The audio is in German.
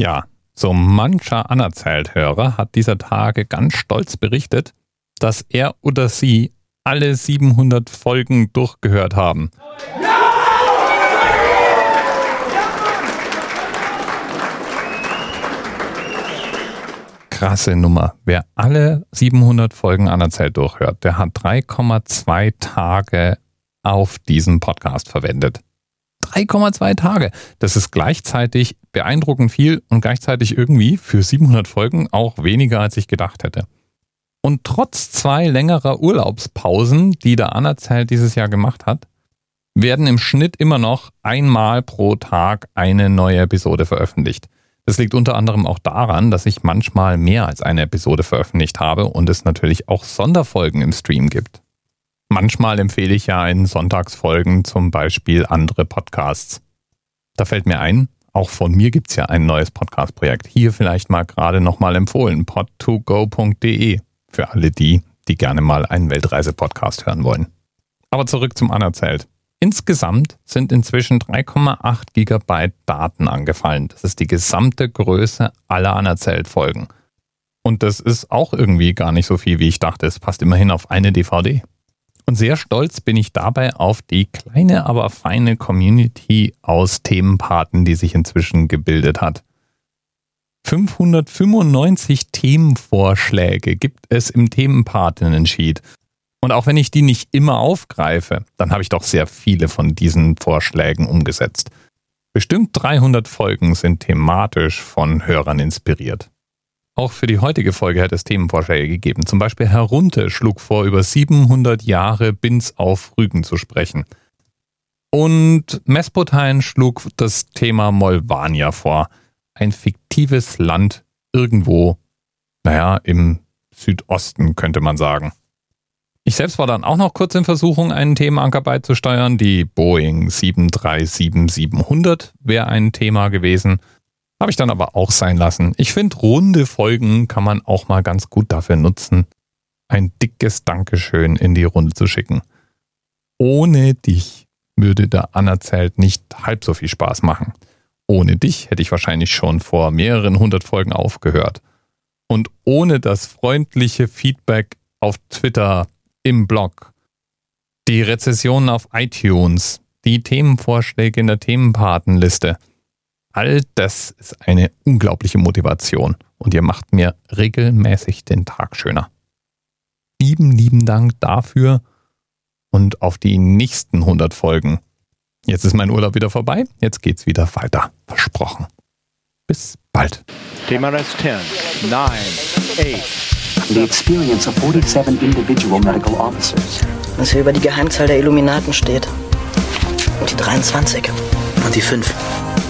Ja, so mancher Anerzählt-Hörer hat dieser Tage ganz stolz berichtet, dass er oder sie alle 700 Folgen durchgehört haben. Krasse Nummer. Wer alle 700 Folgen Anerzählt durchhört, der hat 3,2 Tage auf diesen Podcast verwendet. 3,2 Tage. Das ist gleichzeitig beeindruckend viel und gleichzeitig irgendwie für 700 Folgen auch weniger, als ich gedacht hätte. Und trotz zwei längerer Urlaubspausen, die der Anerzählt dieses Jahr gemacht hat, werden im Schnitt immer noch einmal pro Tag eine neue Episode veröffentlicht. Das liegt unter anderem auch daran, dass ich manchmal mehr als eine Episode veröffentlicht habe und es natürlich auch Sonderfolgen im Stream gibt. Manchmal empfehle ich ja in Sonntagsfolgen zum Beispiel andere Podcasts. Da fällt mir ein, auch von mir gibt es ja ein neues Podcast-Projekt. Hier vielleicht mal gerade nochmal empfohlen, pod2go.de für alle die, die gerne mal einen Weltreise-Podcast hören wollen. Aber zurück zum Anerzählt. Insgesamt sind inzwischen 3,8 Gigabyte Daten angefallen. Das ist die gesamte Größe aller Anerzählt-Folgen. Und das ist auch irgendwie gar nicht so viel, wie ich dachte. Es passt immerhin auf eine DVD. Und sehr stolz bin ich dabei auf die kleine, aber feine Community aus Themenpaten, die sich inzwischen gebildet hat. 595 Themenvorschläge gibt es im Themenpatinnen-Sheet. Und auch wenn ich die nicht immer aufgreife, dann habe ich doch sehr viele von diesen Vorschlägen umgesetzt. Bestimmt 300 Folgen sind thematisch von Hörern inspiriert. Auch für die heutige Folge hat es Themenvorschläge gegeben. Zum Beispiel Herr Runte schlug vor, über 700 Jahre Bins auf Rügen zu sprechen. Und Mespotein schlug das Thema Molvania vor. Ein fiktives Land irgendwo, naja, im Südosten könnte man sagen. Ich selbst war dann auch noch kurz in Versuchung, einen Themenanker beizusteuern. Die Boeing 737-700 wäre ein Thema gewesen. Habe ich dann aber auch sein lassen. Ich finde, runde Folgen kann man auch mal ganz gut dafür nutzen, ein dickes Dankeschön in die Runde zu schicken. Ohne dich würde der Anerzählt nicht halb so viel Spaß machen. Ohne dich hätte ich wahrscheinlich schon vor mehreren hundert Folgen aufgehört. Und ohne das freundliche Feedback auf Twitter, im Blog, die Rezessionen auf iTunes, die Themenvorschläge in der Themenpatenliste, All das ist eine unglaubliche Motivation und ihr macht mir regelmäßig den Tag schöner. Lieben, lieben Dank dafür und auf die nächsten 100 Folgen. Jetzt ist mein Urlaub wieder vorbei, jetzt geht's wieder weiter. Versprochen. Bis bald. Thema Rest 10, 9, 8. The experience of 47 individual medical officers. Was hier über die Geheimzahl der Illuminaten steht. Und die 23. Und die 5.